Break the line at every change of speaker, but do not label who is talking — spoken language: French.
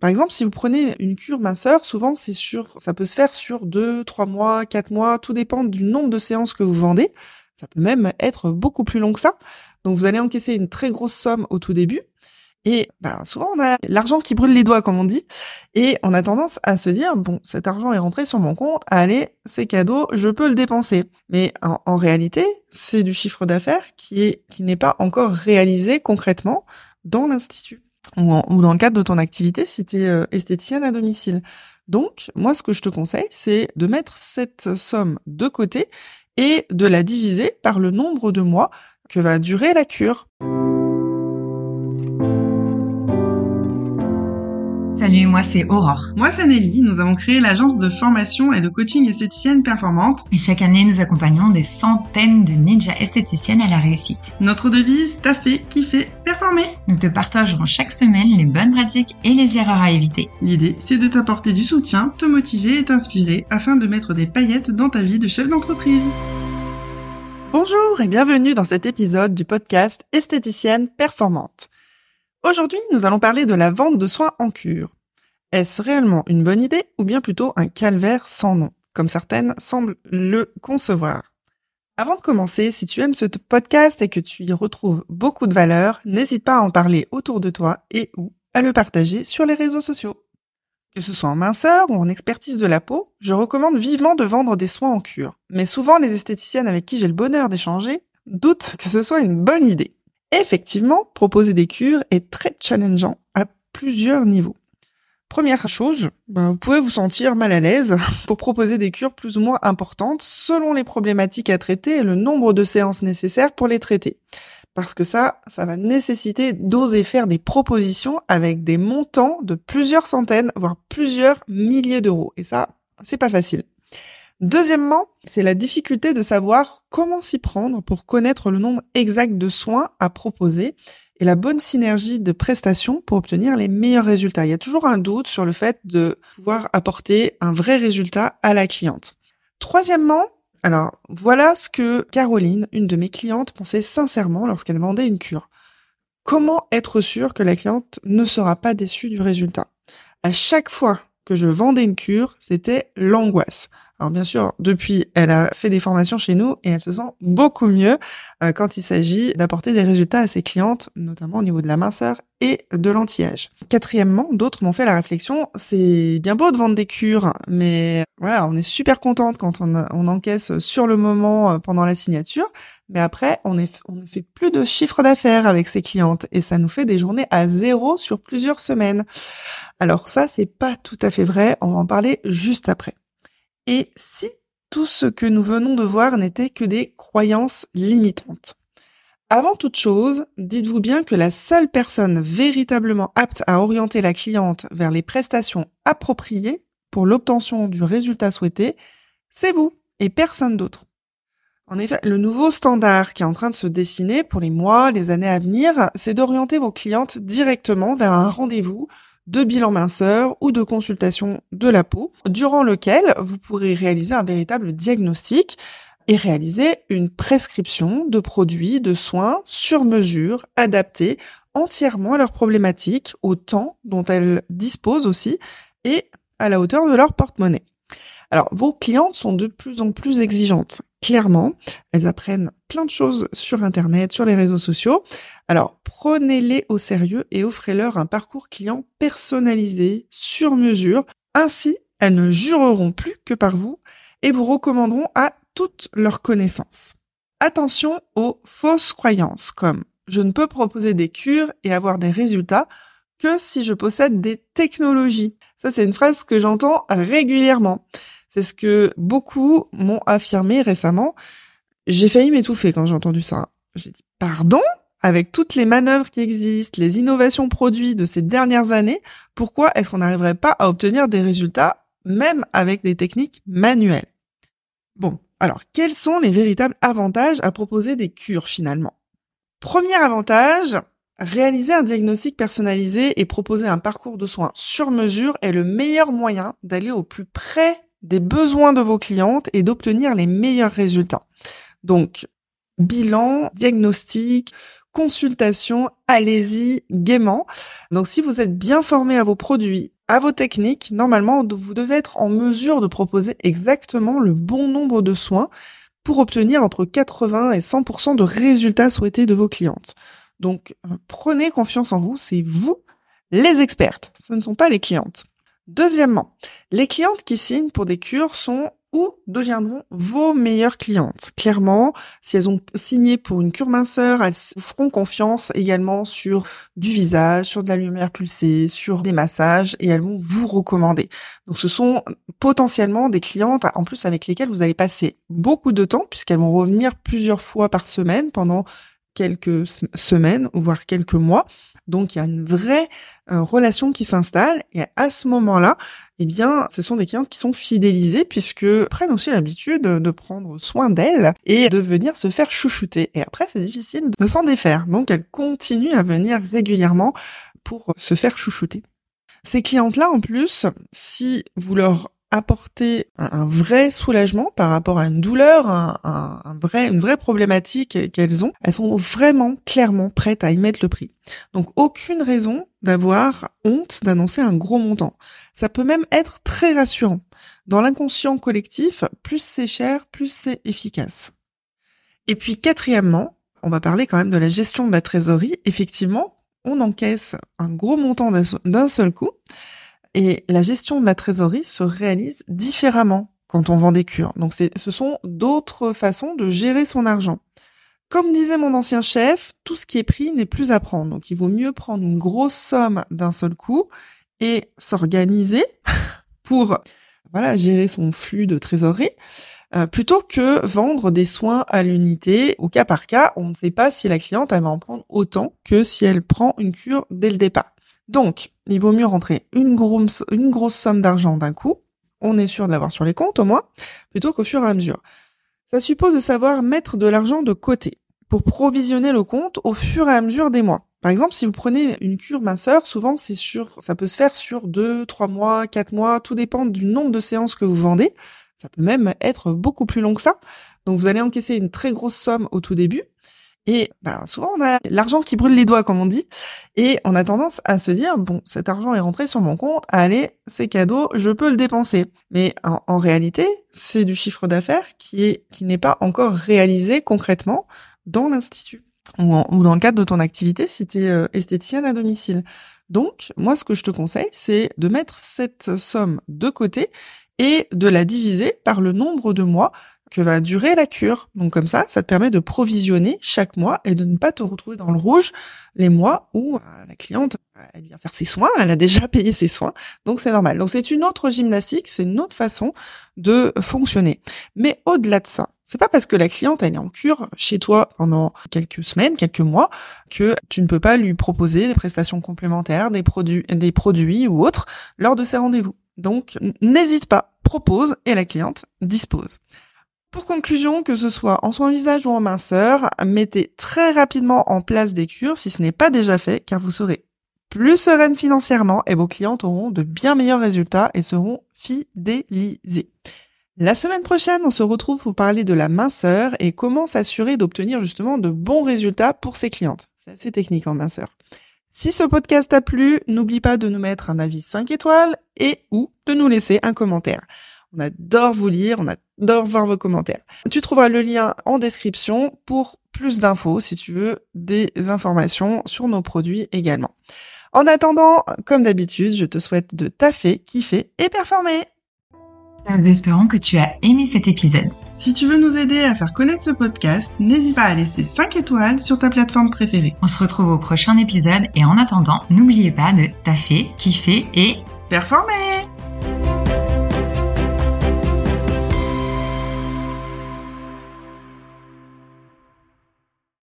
Par exemple, si vous prenez une cure minceur, souvent c'est sur, ça peut se faire sur deux, trois mois, quatre mois, tout dépend du nombre de séances que vous vendez. Ça peut même être beaucoup plus long que ça. Donc vous allez encaisser une très grosse somme au tout début. Et ben, souvent, on a l'argent qui brûle les doigts, comme on dit. Et on a tendance à se dire, bon, cet argent est rentré sur mon compte, allez, c'est cadeau, je peux le dépenser. Mais en, réalité, c'est du chiffre d'affaires qui est qui n'est pas encore réalisé concrètement dans l'institut ou, dans le cadre de ton activité si tu es euh, esthéticienne à domicile. Donc, moi, ce que je te conseille, c'est de mettre cette somme de côté et de la diviser par le nombre de mois que va durer la cure.
Salut, moi c'est Aurore.
Moi c'est Nelly. Nous avons créé l'agence de formation et de coaching esthéticienne performante.
Et chaque année, nous accompagnons des centaines de ninjas esthéticiennes à la réussite.
Notre devise, t'as fait, kiffer, performer.
Nous te partagerons chaque semaine les bonnes pratiques et les erreurs à éviter.
L'idée, c'est de t'apporter du soutien, te motiver et t'inspirer afin de mettre des paillettes dans ta vie de chef d'entreprise. Bonjour et bienvenue dans cet épisode du podcast Esthéticienne performante. Aujourd'hui, nous allons parler de la vente de soins en cure. Est-ce réellement une bonne idée ou bien plutôt un calvaire sans nom, comme certaines semblent le concevoir? Avant de commencer, si tu aimes ce podcast et que tu y retrouves beaucoup de valeur, n'hésite pas à en parler autour de toi et ou à le partager sur les réseaux sociaux. Que ce soit en minceur ou en expertise de la peau, je recommande vivement de vendre des soins en cure. Mais souvent, les esthéticiennes avec qui j'ai le bonheur d'échanger doutent que ce soit une bonne idée. Effectivement, proposer des cures est très challengeant à plusieurs niveaux. Première chose, ben, vous pouvez vous sentir mal à l'aise pour proposer des cures plus ou moins importantes selon les problématiques à traiter et le nombre de séances nécessaires pour les traiter. Parce que ça, ça va nécessiter d'oser faire des propositions avec des montants de plusieurs centaines, voire plusieurs milliers d'euros. Et ça, c'est pas facile. Deuxièmement, c'est la difficulté de savoir comment s'y prendre pour connaître le nombre exact de soins à proposer et la bonne synergie de prestations pour obtenir les meilleurs résultats. Il y a toujours un doute sur le fait de pouvoir apporter un vrai résultat à la cliente. Troisièmement, alors voilà ce que Caroline, une de mes clientes, pensait sincèrement lorsqu'elle vendait une cure. Comment être sûr que la cliente ne sera pas déçue du résultat? À chaque fois que je vendais une cure, c'était l'angoisse. Alors bien sûr, depuis, elle a fait des formations chez nous et elle se sent beaucoup mieux euh, quand il s'agit d'apporter des résultats à ses clientes, notamment au niveau de la minceur et de l'anti-âge. Quatrièmement, d'autres m'ont fait la réflexion, c'est bien beau de vendre des cures, mais voilà, on est super contente quand on, encaisse sur le moment euh, pendant la signature, mais après, on, on ne fait plus de chiffre d'affaires avec ses clientes et ça nous fait des journées à zéro sur plusieurs semaines. Alors ça, c'est pas tout à fait vrai, on va en parler juste après. Et si tout ce que nous venons de voir n'était que des croyances limitantes Avant toute chose, dites-vous bien que la seule personne véritablement apte à orienter la cliente vers les prestations appropriées pour l'obtention du résultat souhaité, c'est vous et personne d'autre. En effet, le nouveau standard qui est en train de se dessiner pour les mois, les années à venir, c'est d'orienter vos clientes directement vers un rendez-vous de bilan minceur ou de consultation de la peau, durant lequel vous pourrez réaliser un véritable diagnostic et réaliser une prescription de produits, de soins sur mesure, adaptés entièrement à leurs problématiques, au temps dont elles disposent aussi et à la hauteur de leur porte-monnaie. Alors, vos clientes sont de plus en plus exigeantes. Clairement, elles apprennent plein de choses sur Internet, sur les réseaux sociaux. Alors, prenez-les au sérieux et offrez-leur un parcours client personnalisé, sur mesure. Ainsi, elles ne jureront plus que par vous et vous recommanderont à toutes leurs connaissances. Attention aux fausses croyances comme je ne peux proposer des cures et avoir des résultats que si je possède des technologies. Ça, c'est une phrase que j'entends régulièrement. C'est ce que beaucoup m'ont affirmé récemment. J'ai failli m'étouffer quand j'ai entendu ça. J'ai dit, pardon? Avec toutes les manœuvres qui existent, les innovations produites de ces dernières années, pourquoi est-ce qu'on n'arriverait pas à obtenir des résultats même avec des techniques manuelles? Bon. Alors, quels sont les véritables avantages à proposer des cures finalement? Premier avantage, réaliser un diagnostic personnalisé et proposer un parcours de soins sur mesure est le meilleur moyen d'aller au plus près des besoins de vos clientes et d'obtenir les meilleurs résultats. Donc, bilan, diagnostic, consultation, allez-y gaiement. Donc si vous êtes bien formé à vos produits, à vos techniques, normalement, vous devez être en mesure de proposer exactement le bon nombre de soins pour obtenir entre 80 et 100% de résultats souhaités de vos clientes. Donc, euh, prenez confiance en vous, c'est vous les expertes, ce ne sont pas les clientes. Deuxièmement, les clientes qui signent pour des cures sont ou deviendront vos meilleures clientes. Clairement, si elles ont signé pour une cure minceur, elles feront confiance également sur du visage, sur de la lumière pulsée, sur des massages et elles vont vous recommander. Donc ce sont potentiellement des clientes en plus avec lesquelles vous allez passer beaucoup de temps puisqu'elles vont revenir plusieurs fois par semaine pendant quelques semaines, voire quelques mois. Donc il y a une vraie euh, relation qui s'installe et à ce moment-là, eh bien, ce sont des clientes qui sont fidélisées puisque prennent aussi l'habitude de prendre soin d'elles et de venir se faire chouchouter. Et après, c'est difficile de s'en défaire. Donc elles continuent à venir régulièrement pour se faire chouchouter. Ces clientes-là, en plus, si vous leur apporter un, vrai soulagement par rapport à une douleur, un, vrai, une vraie problématique qu'elles ont, elles sont vraiment clairement prêtes à y mettre le prix. Donc aucune raison d'avoir honte d'annoncer un gros montant. Ça peut même être très rassurant. Dans l'inconscient collectif, plus c'est cher, plus c'est efficace. Et puis quatrièmement, on va parler quand même de la gestion de la trésorerie. Effectivement, on encaisse un gros montant d'un seul coup. Et la gestion de la trésorerie se réalise différemment quand on vend des cures. Donc ce sont d'autres façons de gérer son argent. Comme disait mon ancien chef, tout ce qui est pris n'est plus à prendre. Donc il vaut mieux prendre une grosse somme d'un seul coup et s'organiser pour voilà, gérer son flux de trésorerie. Euh, plutôt que vendre des soins à l'unité au cas par cas, on ne sait pas si la cliente elle va en prendre autant que si elle prend une cure dès le départ. Donc, il vaut mieux rentrer une grosse, somme d'argent d'un coup, on est sûr de l'avoir sur les comptes au moins, plutôt qu'au fur et à mesure. Ça suppose de savoir mettre de l'argent de côté pour provisionner le compte au fur et à mesure des mois. Par exemple, si vous prenez une cure minceur, souvent c'est ça peut se faire sur deux, trois mois, quatre mois, tout dépend du nombre de séances que vous vendez. Ça peut même être beaucoup plus long que ça. Donc vous allez encaisser une très grosse somme au tout début et ben, souvent, on a l'argent qui brûle les doigts, comme on dit. Et on a tendance à se dire, bon, cet argent est rentré sur mon compte, allez, c'est cadeau, je peux le dépenser. Mais en, réalité, c'est du chiffre d'affaires qui est qui n'est pas encore réalisé concrètement dans l'institut ou, ou, dans le cadre de ton activité si tu es euh, esthéticienne à domicile. Donc, moi, ce que je te conseille, c'est de mettre cette somme de côté et de la diviser par le nombre de mois que va durer la cure. Donc comme ça, ça te permet de provisionner chaque mois et de ne pas te retrouver dans le rouge les mois où euh, la cliente elle vient faire ses soins, elle a déjà payé ses soins, donc c'est normal. Donc c'est une autre gymnastique, c'est une autre façon de fonctionner. Mais au-delà de ça, c'est pas parce que la cliente elle est en cure chez toi pendant quelques semaines, quelques mois que tu ne peux pas lui proposer des prestations complémentaires, des produits, des produits ou autres lors de ses rendez-vous. Donc n'hésite pas, propose et la cliente dispose. Pour conclusion, que ce soit en soin visage ou en minceur, mettez très rapidement en place des cures si ce n'est pas déjà fait, car vous serez plus sereine financièrement et vos clientes auront de bien meilleurs résultats et seront fidélisées. La semaine prochaine, on se retrouve pour parler de la minceur et comment s'assurer d'obtenir justement de bons résultats pour ses clientes. C'est assez technique en minceur. Si ce podcast t'a plu, n'oublie pas de nous mettre un avis 5 étoiles et ou de nous laisser un commentaire. On adore vous lire, on adore voir vos commentaires. Tu trouveras le lien en description pour plus d'infos si tu veux des informations sur nos produits également. En attendant, comme d'habitude, je te souhaite de taffer, kiffer et performer.
Nous espérons que tu as aimé cet épisode.
Si tu veux nous aider à faire connaître ce podcast, n'hésite pas à laisser 5 étoiles sur ta plateforme préférée.
On se retrouve au prochain épisode et en attendant, n'oubliez pas de taffer, kiffer et
performer